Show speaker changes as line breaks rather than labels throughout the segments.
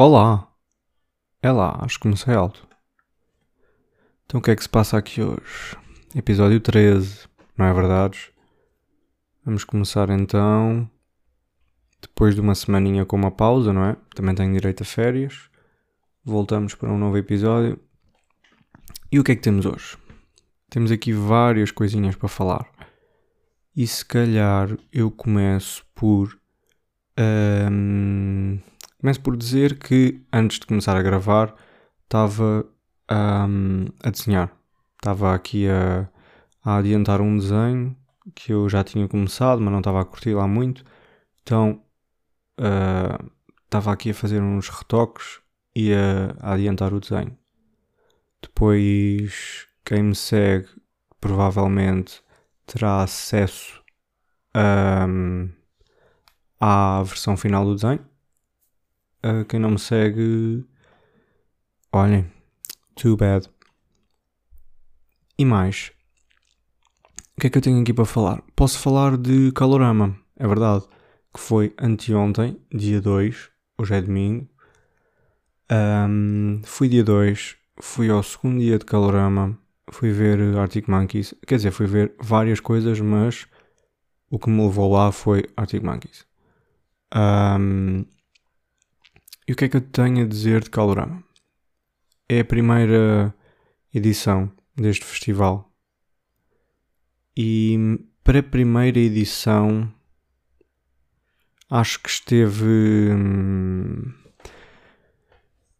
Olá! É lá, acho que comecei alto. Então o que é que se passa aqui hoje? Episódio 13, não é verdade? Vamos começar então. Depois de uma semaninha com uma pausa, não é? Também tenho direito a férias. Voltamos para um novo episódio. E o que é que temos hoje? Temos aqui várias coisinhas para falar. E se calhar eu começo por. ahm, começo por dizer que antes de começar a gravar estava ahm, a desenhar. Estava aqui a, a adiantar um desenho que eu já tinha começado, mas não estava a curtir lá muito. Então ah, estava aqui a fazer uns retoques e a, a adiantar o desenho. Depois, quem me segue provavelmente terá acesso ahm, à versão final do desenho. Ah, quem não me segue, olhem, too bad. E mais, o que é que eu tenho aqui para falar? Posso falar de Calorama, é verdade, que foi anteontem, dia 2, hoje é domingo. Ahm, fui dia 2, fui ao segundo dia de Calorama, fui ver Arctic Monkeys, quer dizer, fui ver várias coisas, mas o que me levou lá foi Arctic Monkeys. Ahm, e o que é que eu tenho a dizer de Calorama? É a primeira edição deste festival. E para a primeira edição acho que esteve. hum,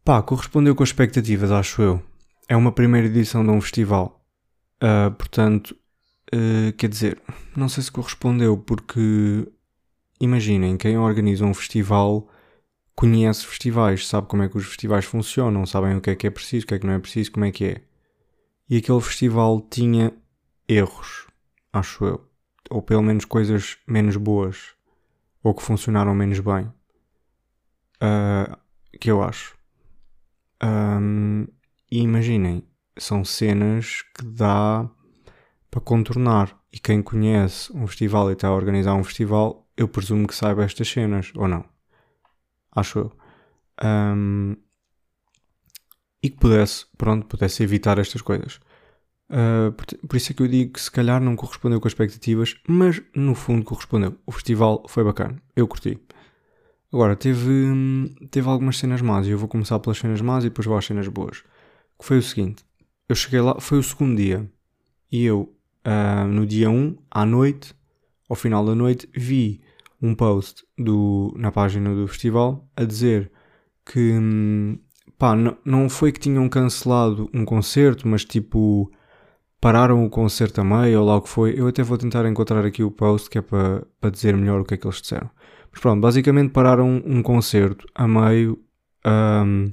Pá, correspondeu com as expectativas, acho eu. É uma primeira edição de um festival. Ah, portanto, ah, quer dizer, não sei se correspondeu, porque imaginem, quem organiza um festival conhece festivais, sabe como é que os festivais funcionam, sabem o que é que é preciso, o que é que não é preciso, como é que é. E aquele festival tinha erros, acho eu. Ou pelo menos coisas menos boas. Ou que funcionaram menos bem. Ah, que eu acho. Ahm, e imaginem, são cenas que dá para contornar. E quem conhece um festival e está a organizar um festival, eu presumo que saiba estas cenas, ou não? Acho eu. Ahm, e que pudesse, pronto, pudesse evitar estas coisas. Ah, por, por isso é que eu digo que se calhar não correspondeu com as expectativas, mas no fundo correspondeu. O festival foi bacana, eu curti. Agora, teve, teve algumas cenas más e eu vou começar pelas cenas más e depois vou às cenas boas. Que foi o seguinte: eu cheguei lá, foi o segundo dia e eu, ah, no dia 1, à noite, ao final da noite, vi um post do, na página do festival a dizer que hum, pá, não foi que tinham cancelado um concerto, mas tipo pararam o concerto a meio ou lá o que foi. Eu até vou tentar encontrar aqui o post que é para para dizer melhor o que é que eles disseram. Mas pronto, basicamente pararam um concerto a meio ahm,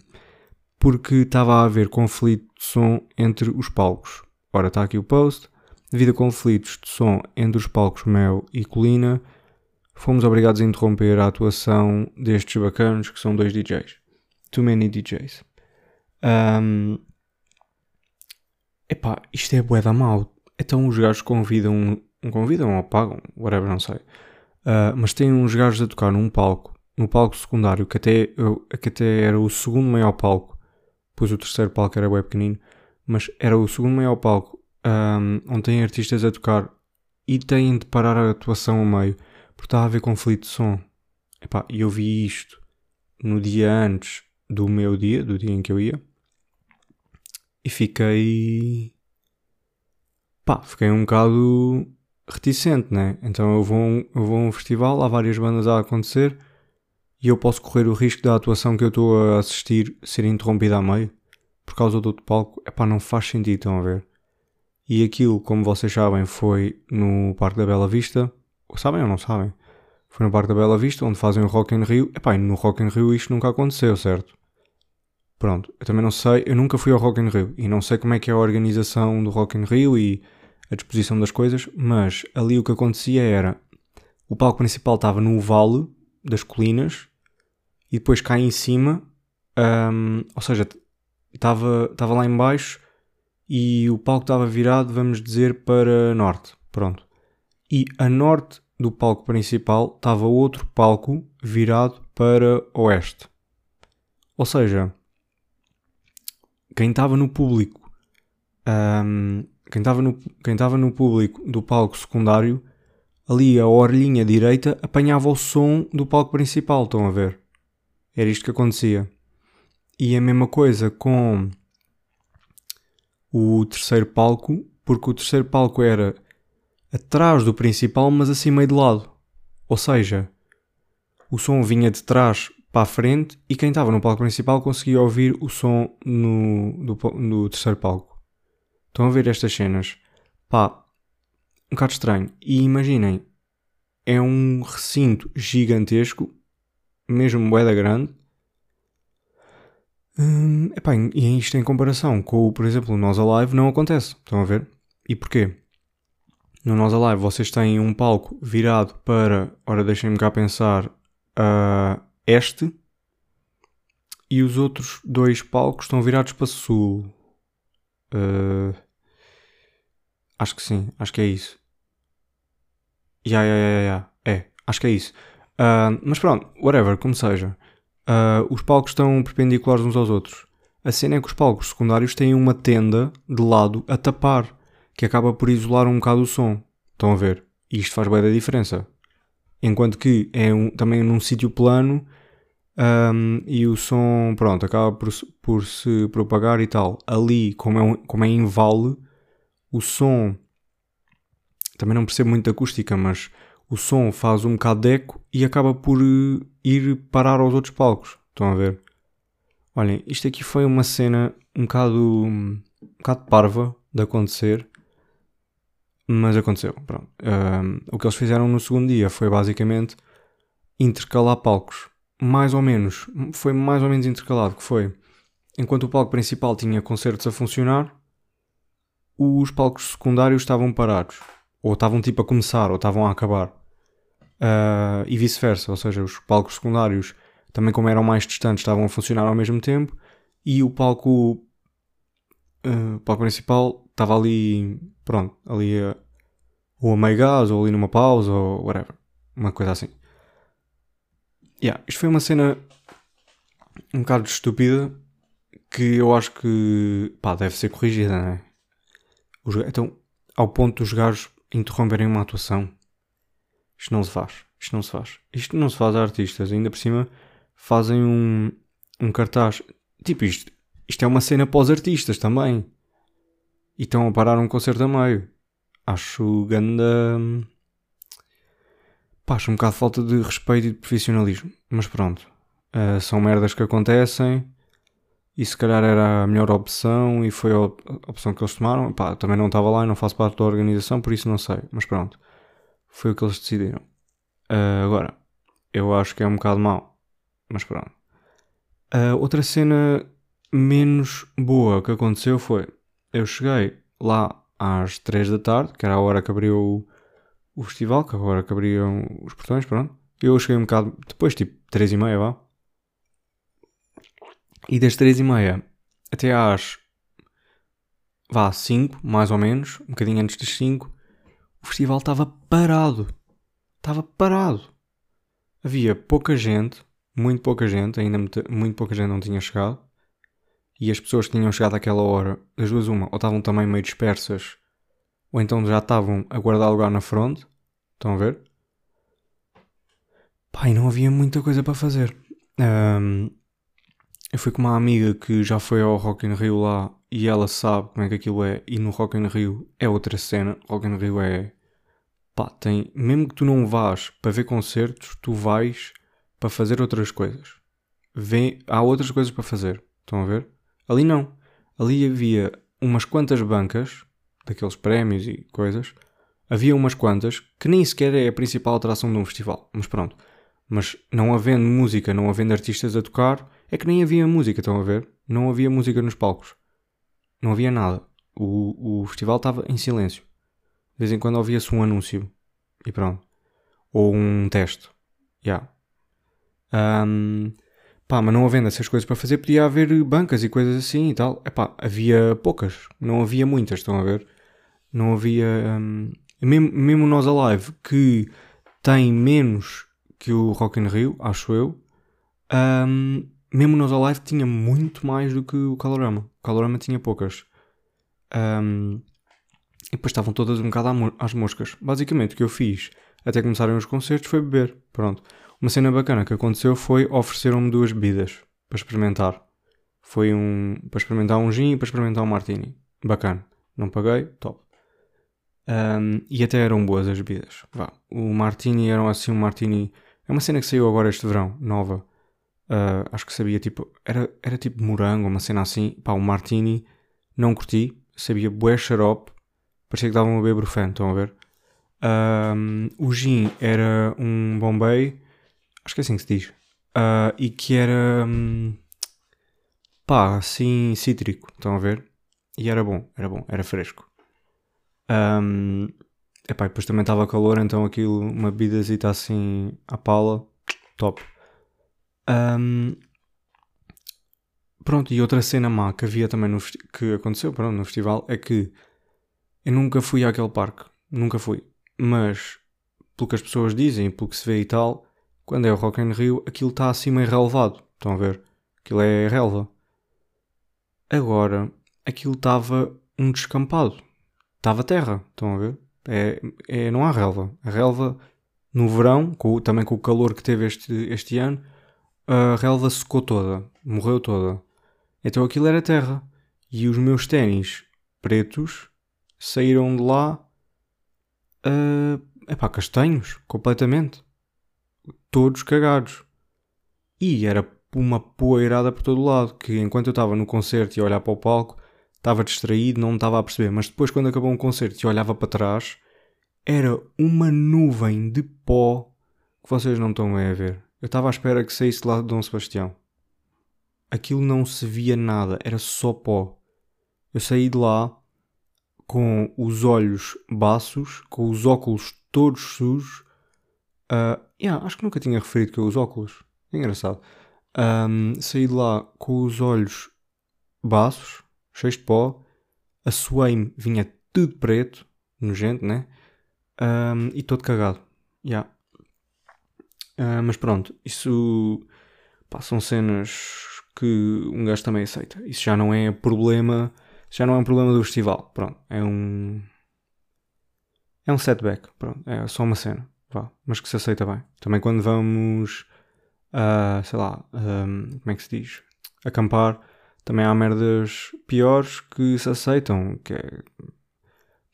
porque estava a haver conflito de som entre os palcos. Ora, está aqui o post. Devido a conflitos de som entre os palcos Mel e Colina, fomos obrigados a interromper a atuação destes bacanos que são dois DJs. Too many DJs. Ahm, epá, isto é bué da mau. Então os gajos convidam, convidam ou pagam, whatever, não sei. Ah, mas tem uns gajos a tocar num palco, no palco secundário, que até, que até era o segundo maior palco, pois o terceiro palco era bem pequenino, mas era o segundo maior palco, ahm, onde tem artistas a tocar e têm de parar a atuação a meio, porque está a haver conflito de som. E eu vi isto no dia antes do meu dia, do dia em que eu ia, e fiquei. pá, fiquei um bocado reticente, né? Então eu vou, eu vou a um festival, há várias bandas a acontecer e eu posso correr o risco da atuação que eu estou a assistir ser interrompida a meio por causa do outro palco. Epá, não faz sentido, estão a ver? E aquilo, como vocês sabem, foi no Parque da Bela Vista. Sabem ou não sabem? Foi no Parque da Bela Vista, onde fazem o Rock in Rio. Epá, no Rock in Rio isto nunca aconteceu, certo? Pronto, eu também não sei, eu nunca fui ao Rock in Rio e não sei como é que é a organização do Rock in Rio e a disposição das coisas, mas ali o que acontecia era o palco principal estava no vale das colinas e depois cá em cima, hum, ou seja, estava estava lá em baixo e o palco estava virado, vamos dizer, para norte, pronto. E a norte do palco principal estava outro palco virado para oeste. Ou seja, quem estava no público, um, quem estava no, quem estava no público do palco secundário, ali a orelhinha direita apanhava o som do palco principal, estão a ver? Era isto que acontecia. E a mesma coisa com o terceiro palco, porque o terceiro palco era atrás do principal, mas assim meio de lado. Ou seja, o som vinha de trás para a frente e quem estava no palco principal conseguia ouvir o som no, do, no terceiro palco. Estão a ver estas cenas? Pá, um bocado estranho. E imaginem, é um recinto gigantesco, mesmo moeda grande. Hum, epá, e isto em comparação com, por exemplo, o Nós Alive não acontece. Estão a ver? E porquê? No Nós Alive vocês têm um palco virado para, ora deixem-me cá pensar, uh, este. E os outros dois palcos estão virados para sul. Uh, acho que sim, acho que é isso. Ya, ya, ya, ya, é, acho que é isso. Uh, mas pronto, whatever, como seja. Uh, os palcos estão perpendiculares uns aos outros. A cena é que os palcos secundários têm uma tenda de lado a tapar, que acaba por isolar um bocado o som. Estão a ver? E isto faz bem da diferença. Enquanto que é um, também num sítio plano um, e o som, pronto, acaba por, por se propagar e tal. Ali, como é, um, como é em vale, o som também não percebo muito acústica, mas o som faz um bocado de eco e acaba por uh, ir parar aos outros palcos. Estão a ver? Olhem, isto aqui foi uma cena um bocado, um bocado parva de acontecer, mas aconteceu. Pronto. Um, o que eles fizeram no segundo dia foi basicamente intercalar palcos. Mais ou menos. Foi mais ou menos intercalado. Que foi enquanto o palco principal tinha concertos a funcionar, os palcos secundários estavam parados ou estavam tipo a começar, ou estavam a acabar. Uh, e vice-versa, ou seja, os palcos secundários também como eram mais distantes estavam a funcionar ao mesmo tempo e o palco, uh, palco principal estava ali, pronto, ali a, ou a meio gás, ou ali numa pausa, ou whatever, uma coisa assim. Yeah, isto foi uma cena um bocado estúpida que eu acho que pá, deve ser corrigida, não é? Os, então, ao ponto dos gajos interromperem uma atuação. Isto não se faz. Isto não se faz. Isto não se faz a artistas. Ainda por cima fazem um, um cartaz. Tipo isto. Isto é uma cena para os artistas também. E estão a parar um concerto a meio. Acho ganda. Pá, acho um bocado de falta de respeito e de profissionalismo. Mas pronto. Uh, são merdas que acontecem e se calhar era a melhor opção e foi a opção que eles tomaram. Pá, também não estava lá e não faço parte da organização, por isso não sei. Mas pronto, foi o que eles decidiram. Uh, agora, eu acho que é um bocado mau, mas pronto. Uh, outra cena menos boa que aconteceu foi: eu cheguei lá às 3 da tarde, que era a hora que abriu o, festival, que agora que abriam os portões, pronto. Eu cheguei um bocado depois, tipo 3 e meia, vá. E das três e meia até às vá, 5, mais ou menos, um bocadinho antes das 5, o festival estava parado. Estava parado. Havia pouca gente, muito pouca gente, ainda muito pouca gente não tinha chegado. E as pessoas que tinham chegado àquela hora, das duas uma, ou estavam também meio dispersas, ou então já estavam a guardar lugar na fronte. Estão a ver? Pai, não havia muita coisa para fazer. Um, eu fui com uma amiga que já foi ao Rock in Rio lá e ela sabe como é que aquilo é. E no Rock in Rio é outra cena. Rock in Rio é. Pá, tem. Mesmo que tu não vás para ver concertos, tu vais para fazer outras coisas. Vem, há outras coisas para fazer. Estão a ver? Ali não. Ali havia umas quantas bancas, daqueles prémios e coisas. Havia umas quantas que nem sequer é a principal atração de um festival. Mas pronto. Mas não havendo música, não havendo artistas a tocar é que nem havia música, estão a ver? Não havia música nos palcos. Não havia nada. O, o festival estava em silêncio. De vez em quando ouvia-se um anúncio. E pronto. Ou um teste. Yeah. Um, pá, mas não havendo essas coisas para fazer, podia haver bancas e coisas assim e tal. Epá, havia poucas. Não havia muitas, estão a ver? Não havia... Um, mesmo, mesmo nós Alive, que tem menos que o Rock in Rio, acho eu, um, mesmo nos Alive tinha muito mais do que o Calorama. O Calorama tinha poucas. Um, e depois estavam todas um bocado às moscas. Basicamente o que eu fiz até começarem os concertos foi beber. Pronto. Uma cena bacana que aconteceu foi ofereceram-me duas bebidas para experimentar. Foi um. para experimentar um gin e para experimentar um martini. Bacana. Não paguei, top. Um, e até eram boas as bebidas. Vá. O martini era assim um martini. É uma cena que saiu agora este verão, nova. Uh, acho que sabia tipo. Era, era tipo morango, uma cena assim. Pá, o martini não curti. Sabia bué xarope. Parecia que davam a beber brufante, estão a ver? Um, o gin era um Bombay. Acho que é assim que se diz. Uh, e que era. Um, pá, assim, cítrico, estão a ver? E era bom, era bom, era fresco. Um, epá, depois também estava calor, então aquilo, uma bebidazita assim à pala, top. Um, pronto, e outra cena má que havia também no que aconteceu pronto, no festival é que eu nunca fui àquele parque, nunca fui. Mas, pelo que as pessoas dizem, pelo que se vê e tal, quando é o Rock in Rio, aquilo está meio relevado. Estão a ver? Aquilo é relva. Agora, aquilo estava um descampado estava terra, estão a ver? É, é, não há relva. A relva, no verão, com, também com o calor que teve este, este ano, a relva secou toda, morreu toda. Então aquilo era terra. E os meus ténis pretos saíram de lá, uh, epá, castanhos, completamente. Todos cagados. E era uma poeirada por todo lado, que enquanto eu estava no concerto e a olhar para o palco, estava distraído, não estava a perceber. Mas depois, quando acabou um concerto e olhava para trás, era uma nuvem de pó que vocês não estão a ver. Eu estava à espera que saísse lá de Dom Sebastião. Aquilo não se via nada, era só pó. Eu saí de lá com os olhos baços, com os óculos todos sujos. Yeah, acho que nunca tinha referido que eu uso óculos. engraçado. Um, saí de lá com os olhos baços, cheios de pó. A suei-me, vinha tudo preto, nojento, né? Um, e todo cagado. Yeah. Uh, mas pronto, isso pá, são cenas que um gajo também aceita. Isso já não é problema, já não é um problema do festival. Pronto, é um. É um setback. Pronto, é só uma cena. Vá, mas que se aceita bem. Também quando vamos, uh, sei lá, um, como é que se diz? Acampar também há merdas piores que se aceitam, que é...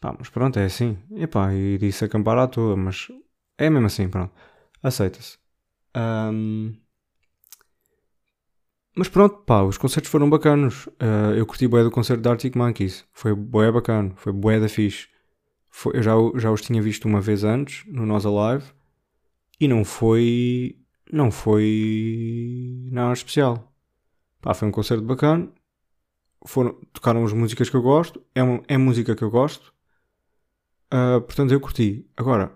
Pá, mas pronto, é assim. E pá, e disse acampar à toa, mas é mesmo assim, pronto. Aceita-se. Um... Mas pronto, pá, os concertos foram bacanos. Uh, eu curti bué do concerto da Arctic Monkeys. Foi bué bacana, foi bué da fixe. Foi, eu já, já os tinha visto uma vez antes, no Nós Alive. E não foi... Não foi... Nada especial. Pá, foi um concerto bacana. Foram, tocaram as músicas que eu gosto. É, uma, é música que eu gosto. Uh, portanto, eu curti. Agora,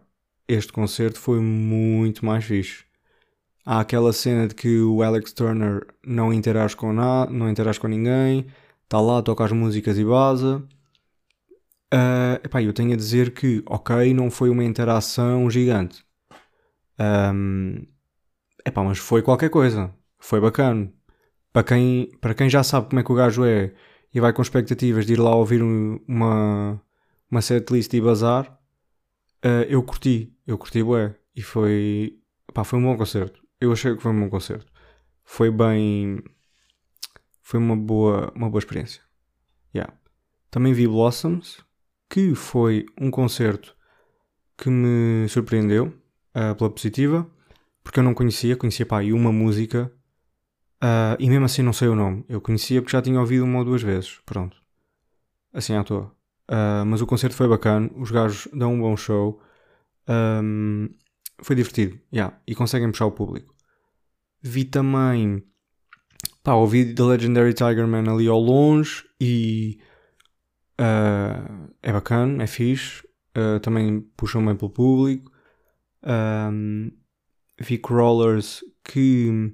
este concerto foi muito mais fixe. Há aquela cena de que o Alex Turner não interage com nada, não interage com ninguém, está lá, toca as músicas e baza. Uh, epá, eu tenho a dizer que, ok, não foi uma interação gigante. Um, epá, mas foi qualquer coisa. Foi bacana para quem, para quem já sabe como é que o gajo é e vai com expectativas de ir lá ouvir uma, uma setlist e bazar, uh, eu curti, eu curti bué. E foi, pá, foi um bom concerto. Eu achei que foi um bom concerto. Foi bem, foi uma boa, uma boa experiência. Yeah. Também vi Blossoms, que foi um concerto que me surpreendeu uh, pela positiva, porque eu não conhecia, conhecia pá, uma música Uh, e mesmo assim não sei o nome. Eu conhecia porque já tinha ouvido uma ou duas vezes. Pronto. Assim à toa. Uh, mas o concerto foi bacana. Os gajos dão um bom show. Um, foi divertido. Yeah, e conseguem puxar o público. Vi também. Pá, ouvi The Legendary Tiger Man ali ao longe e. Uh, é bacana, é fixe. também puxam bem pelo público. Um, vi Crawlers que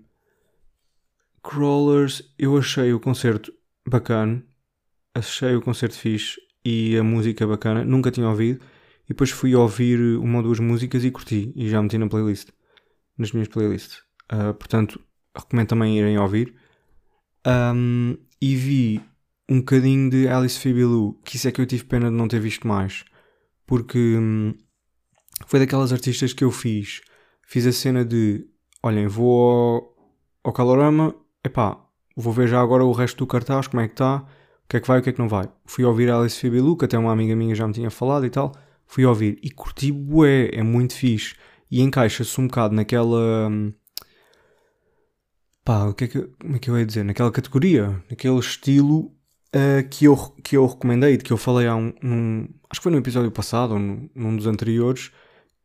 Crawlers, eu achei o concerto bacana, achei o concerto fixe e a música bacana, nunca tinha ouvido. E depois fui ouvir uma ou duas músicas e curti, e já meti na playlist, nas minhas playlists. Uh, portanto, recomendo também irem ouvir. Um, e vi um bocadinho de Alice Phoebe Lou, que isso é que eu tive pena de não ter visto mais. Porque hum, foi daquelas artistas que eu fiz. Fiz a cena de, olhem, vou ao, ao Calorama, epá, vou ver já agora o resto do cartaz, como é que está, o que é que vai, o que é que não vai. Fui ouvir Alice Phoebe Lou, que até uma amiga minha já me tinha falado e tal. Fui ouvir e curti bué, é muito fixe. E encaixa-se um bocado naquela... Hum, pá, o que é que, como é que eu ia dizer? Naquela categoria, naquele estilo uh, que, eu, que eu recomendei, de que eu falei há um, num, acho que foi no episódio passado ou num, num dos anteriores,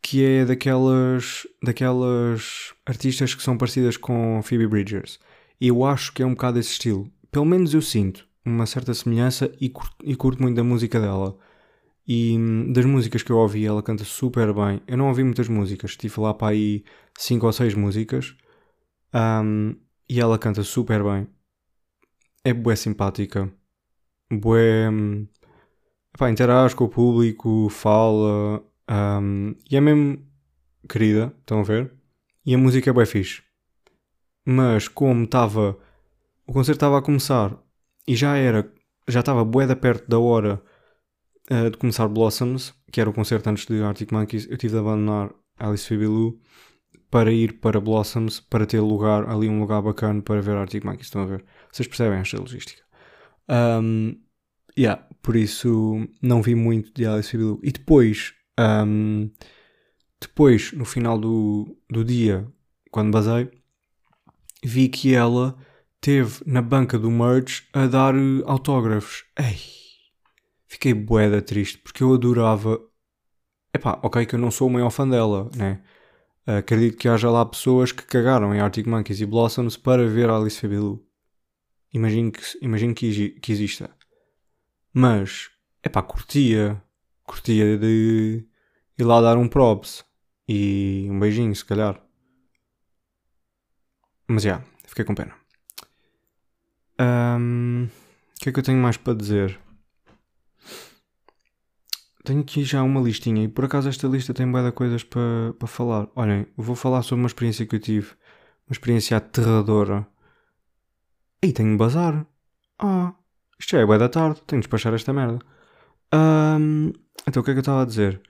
que é daquelas, daquelas artistas que são parecidas com Phoebe Bridgers. E eu acho que é um bocado esse estilo. Pelo menos eu sinto uma certa semelhança e curto, e curto muito da música dela. E hum, das músicas que eu ouvi, ela canta super bem. Eu não ouvi muitas músicas, estive lá para aí 5 ou 6 músicas. Um, e ela canta super bem. É bué simpática. Bué. Um, pá, interage com o público, fala. Um, e é mesmo querida, estão a ver? E a música é bué fixe. Mas como estava. O concerto estava a começar e já era. Já estava bué da perto da hora uh, de começar Blossoms, que era o concerto antes de Arctic Monkeys, eu tive de abandonar Alice Lou para ir para Blossoms, para ter lugar, ali um lugar bacana para ver Arctic Monkeys. Estão a ver? Vocês percebem esta logística. Um, yeah, por isso não vi muito de Alice Phoebe E depois, um, depois, no final do, do dia, quando basei, vi que ela teve na banca do merch a dar autógrafos. Ei, fiquei boeda triste porque eu adorava. Epá, ok, que eu não sou o maior fã dela, né? acredito que haja lá pessoas que cagaram em Arctic Monkeys e Blossoms para ver Alice Fabilu. Imagino que, imagino que, que exista. Mas, é pá, curtia. Curtia de ir lá dar um props. E um beijinho, se calhar. Mas já, yeah, fiquei com pena. Um, o que é que eu tenho mais para dizer? tenho aqui já uma listinha e por acaso esta lista tem boa de coisas para pa falar. Olhem, vou falar sobre uma experiência que eu tive, uma experiência aterradora. E tenho bazar. Ah, isto já é boa da tarde, tenho de despachar esta merda. Um, então o que é que eu estava a dizer?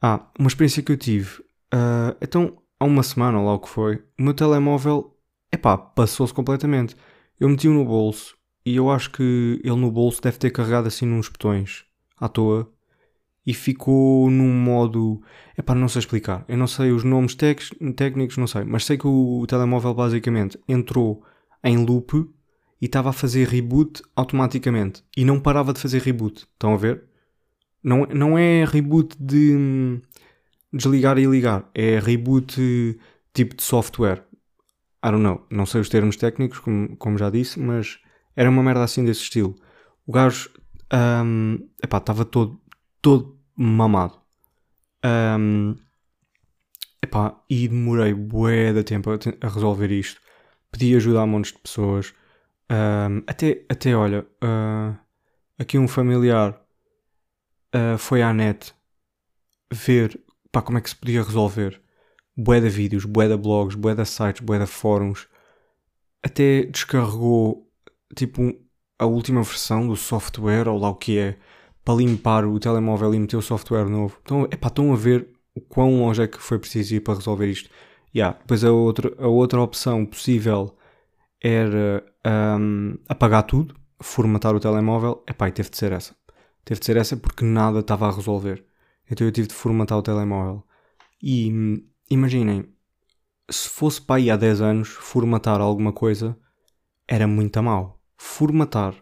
Ah, uma experiência que eu tive. Uh, então, há uma semana, ou lá o que foi, o meu telemóvel, epá, passou-se completamente. Eu meti-o no bolso e eu acho que ele no bolso deve ter carregado assim nos botões à toa e ficou num modo. É para não sei explicar. Eu não sei os nomes técnicos, não sei, mas sei que o telemóvel basicamente entrou em loop e estava a fazer reboot automaticamente e não parava de fazer reboot. Estão a ver? Não, não é reboot de hum, desligar e ligar, é reboot tipo de software. I don't know, não sei os termos técnicos, como, como já disse, mas era uma merda assim desse estilo. O gajo um, estava todo, todo mamado. Um, epá, e demorei bué de tempo a, a, resolver isto. Pedi ajuda a montes de pessoas. Um, até, até, olha, uh, aqui um familiar uh, foi à net ver pá, como é que se podia resolver. Bué de vídeos, bué de blogs, bué de sites, bué de fóruns. Até descarregou, tipo, a última versão do software, ou lá o que é, para limpar o telemóvel e meter o software novo. Então, epá, estão a ver o quão longe é que foi preciso ir para resolver isto. Yeah. Depois a outra, a outra opção possível era um, apagar tudo, formatar o telemóvel. Epá, e teve de ser essa. Teve de ser essa porque nada estava a resolver. Então eu tive de formatar o telemóvel. E hum, imaginem, se fosse para aí há 10 anos, formatar alguma coisa era muito a mal. Formatar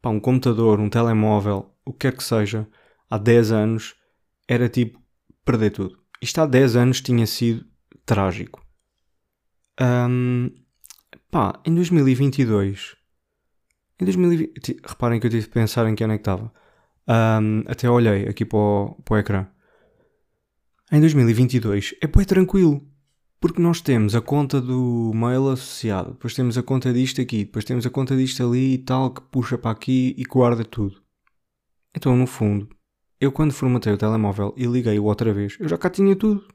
pá, um computador, um telemóvel, o que quer que seja, há 10 anos, era tipo perder tudo. Isto há 10 anos tinha sido trágico. Um, pá, em 2022. Em 2020, reparem que eu tive de pensar em que ano é que estava. Um, até olhei aqui para o, para o ecrã. Em 2022 é bem tranquilo. Porque nós temos a conta do mail associado, depois temos a conta disto aqui, depois temos a conta disto ali e tal, que puxa para aqui e guarda tudo. Então, no fundo, eu quando formatei o telemóvel e liguei-o outra vez, eu já cá tinha tudo.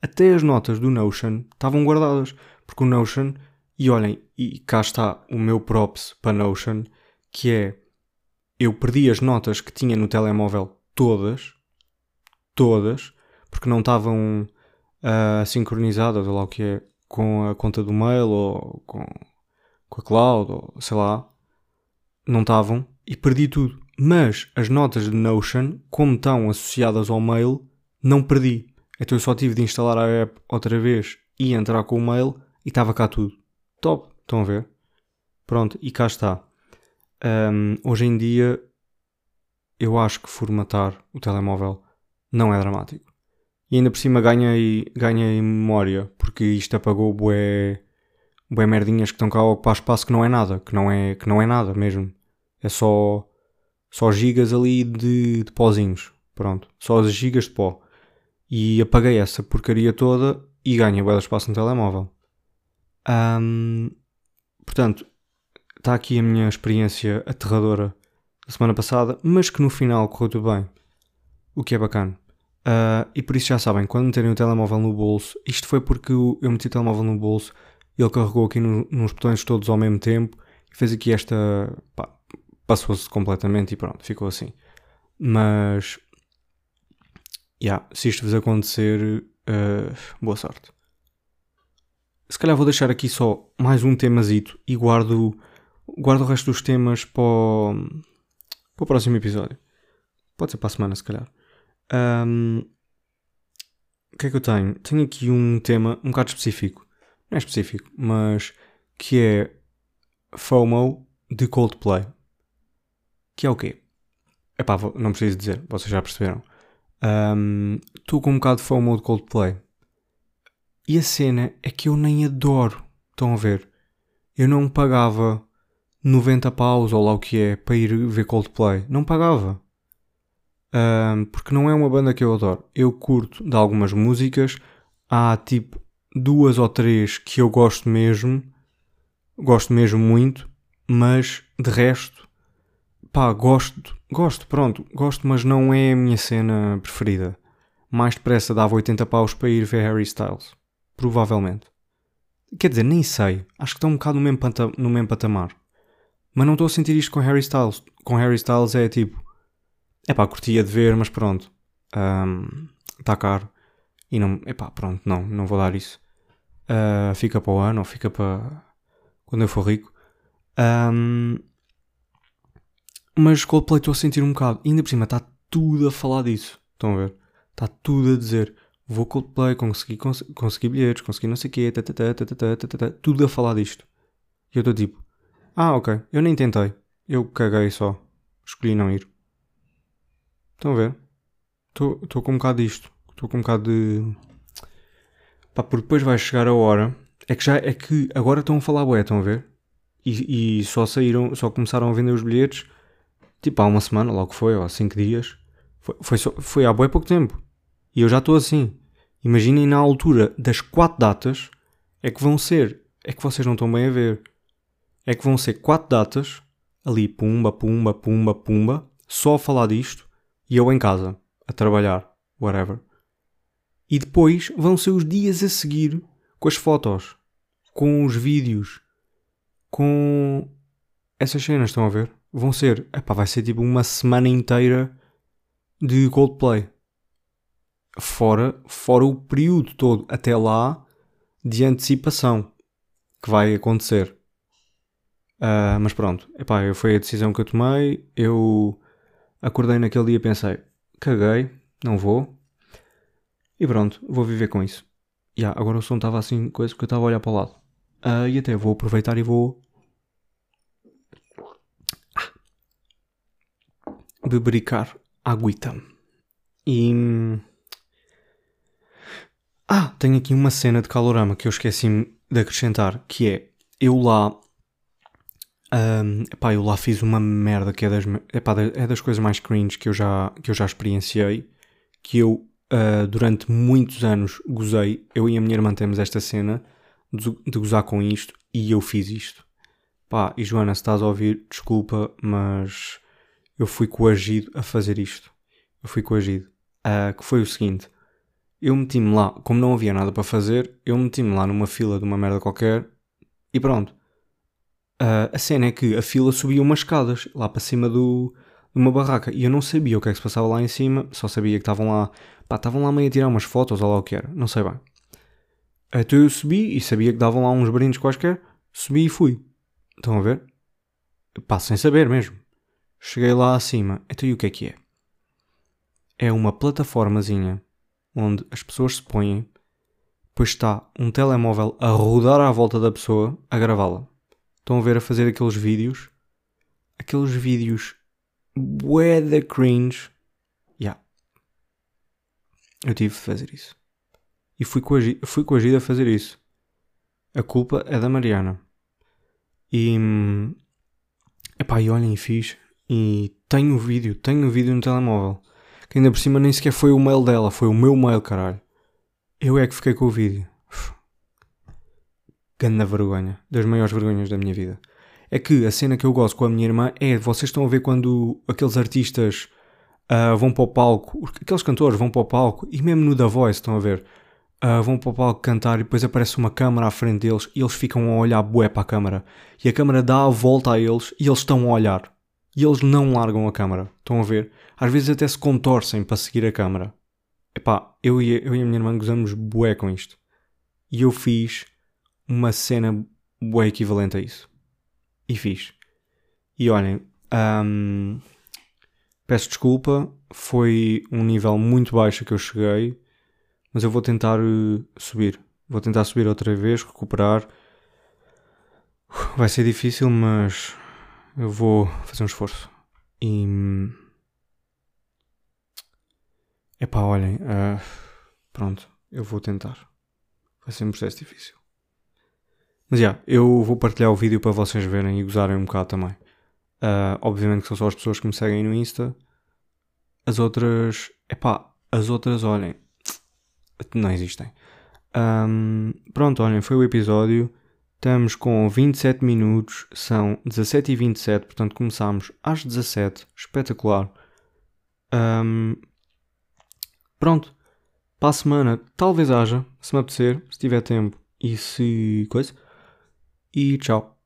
Até as notas do Notion estavam guardadas, porque o Notion E olhem, e cá está o meu props para Notion, que é eu perdi as notas que tinha no telemóvel todas, todas, porque não estavam uh, sincronizadas, ou lá o que é, com a conta do mail ou com, com a cloud, ou sei lá, não estavam e perdi tudo. Mas as notas de Notion, como estão associadas ao mail, não perdi. Então eu só tive de instalar a app outra vez e entrar com o mail e estava cá tudo. Top, estão a ver? Pronto, e cá está. Um, hoje em dia, eu acho que formatar o telemóvel não é dramático. E ainda por cima ganhei, ganhei memória, porque isto apagou bué, bué merdinhas que estão cá a ocupar espaço que não é nada, que não é, que não é nada mesmo. É só, só gigas ali de, de pozinhos. Pronto, só as gigas de pó. E apaguei essa porcaria toda e ganhei bué de espaço no telemóvel. Um, portanto, está aqui a minha experiência aterradora da semana passada, mas que no final correu tudo bem. O que é bacana. Uh, e por isso já sabem, quando meterem o telemóvel no bolso, isto foi porque eu meti o telemóvel no bolso e ele carregou aqui no, nos botões todos ao mesmo tempo e fez aqui esta. passou-se completamente e pronto, ficou assim. Mas. Yeah, se isto vos acontecer, uh, boa sorte. Se calhar vou deixar aqui só mais um temazito e guardo guardo o resto dos temas para o, para o próximo episódio. Pode ser para a semana, se calhar. Um, o que é que eu tenho? Tenho aqui um tema um bocado específico. Não é específico, mas que é FOMO de Coldplay. Que é o quê? Epá, não preciso dizer, vocês já perceberam. Estou um, com um bocado de FOMO de Coldplay. E a cena é que eu nem adoro. Estão a ver? Eu não pagava 90 paus ou lá o que é para ir ver Coldplay. Não pagava. Um, porque não é uma banda que eu adoro. Eu curto de algumas músicas. Há tipo duas ou três que eu gosto mesmo. Gosto mesmo muito. Mas de resto, pá, gosto. Gosto, pronto. Gosto, mas não é a minha cena preferida. Mais depressa dava 80 paus para ir ver Harry Styles. Provavelmente. Quer dizer, nem sei. Acho que estão um bocado no mesmo, no mesmo patamar. Mas não estou a sentir isto com Harry Styles. Com Harry Styles é tipo. É pá, curtia de ver, mas pronto. Está um, caro. E não. É pá, pronto, não, não vou dar isso. Uh, fica para o ano ou fica para. quando eu for rico. Um, mas Coldplay estou a sentir um bocado. E ainda por cima está tudo a falar disso. Estão a ver? Está tudo a dizer. Vou Coldplay, consegui, cons consegui bilhetes, consegui não sei o quê, tudo a falar disto. E eu estou tipo, ah, ok. Eu nem tentei. Eu caguei só. Escolhi não ir. Estão a ver? Estou com um bocado disto. Estou com um bocado de. Pá, porque depois vai chegar a hora. É que já é que agora estão a falar bué, estão a ver? E, e só saíram, só começaram a vender os bilhetes tipo há uma semana, logo foi, ou há 5 dias. Foi, foi, só, foi há bué pouco tempo. E eu já estou assim. Imaginem na altura das 4 datas é que vão ser. É que vocês não estão bem a ver é que vão ser quatro datas, ali pumba, pumba, pumba, pumba, só a falar disto, e eu em casa, a trabalhar, whatever. E depois vão ser os dias a seguir com as fotos, com os vídeos, com essas cenas, estão a ver? Vão ser, epá, vai ser tipo uma semana inteira de Coldplay. Fora, fora o período todo até lá de antecipação que vai acontecer. Uh, mas pronto, epá, foi a decisão que eu tomei. Eu acordei naquele dia e pensei: caguei, não vou. E pronto, vou viver com isso. Yeah, agora o som estava assim, coisa que eu estava a olhar para o lado. Uh, e até vou aproveitar e vou. bebericar aguita. E. Ah, tenho aqui uma cena de calorama que eu esqueci de acrescentar, que é eu lá um, epá, eu lá fiz uma merda que é das, epá, é das coisas mais cringe que eu já, que eu já experienciei. Que eu, uh, durante muitos anos, gozei. Eu e a minha irmã temos esta cena de, de gozar com isto e eu fiz isto. Pá, e Joana, se estás a ouvir, desculpa, mas eu fui coagido a fazer isto. Eu fui coagido. Uh, que foi o seguinte: eu meti-me lá, como não havia nada para fazer, eu meti-me lá numa fila de uma merda qualquer E pronto. Uh, a cena é que a fila subia umas escadas lá para cima do, de uma barraca e eu não sabia o que é que se passava lá em cima, só sabia que estavam lá, pá, estavam lá meio a tirar umas fotos ou lá o que era, não sei bem. Então eu subi e sabia que davam lá uns brindes quaisquer, subi e fui. Estão a ver? Pá, sem saber mesmo. Cheguei lá acima, então e o que é que é? É uma plataformazinha onde as pessoas se põem, depois está um telemóvel a rodar à volta da pessoa a gravá-la. Estão a ver a fazer aqueles vídeos? Aqueles vídeos bué da cringe. Yeah. Eu tive de fazer isso. E fui coagido, fui coagido a fazer isso. A culpa é da Mariana. E. Epá, e olhem, fiz. E tenho vídeo, tenho vídeo no telemóvel. Que ainda por cima nem sequer foi o mail dela, foi o meu mail, caralho. Eu é que fiquei com o vídeo. Ganda vergonha. Das maiores vergonhas da minha vida. É que a cena que eu gosto com a minha irmã é, vocês estão a ver quando aqueles artistas uh, vão para o palco, aqueles cantores vão para o palco, e mesmo no The Voice estão a ver, uh, vão para o palco cantar e depois aparece uma câmara à frente deles e eles ficam a olhar bué para a câmara. E a câmara dá a volta a eles e eles estão a olhar. E eles não largam a câmara. Estão a ver? Às vezes até se contorcem para seguir a câmara. Epá, eu e, eu e a minha irmã gozamos bué com isto. E eu fiz uma cena bué equivalente a isso. E fiz. E olhem, um, peço desculpa, foi um nível muito baixo que eu cheguei, mas eu vou tentar uh, subir. Vou tentar subir outra vez, recuperar. Vai ser difícil, mas eu vou fazer um esforço. E. Epá, olhem. Uh, pronto, eu vou tentar. Vai ser um processo difícil. Mas já, yeah, eu vou partilhar o vídeo para vocês verem e gozarem um bocado também. Uh, obviamente que são só as pessoas que me seguem no Insta. As outras. Epá, as outras, olhem. Não existem. Um, pronto, olhem, foi o episódio. Estamos com 27 minutos, são 17 e 27, portanto começámos às 17. Espetacular. Um, pronto. Para a semana, talvez haja, se me apetecer, se tiver tempo e se. coisa. E tchau.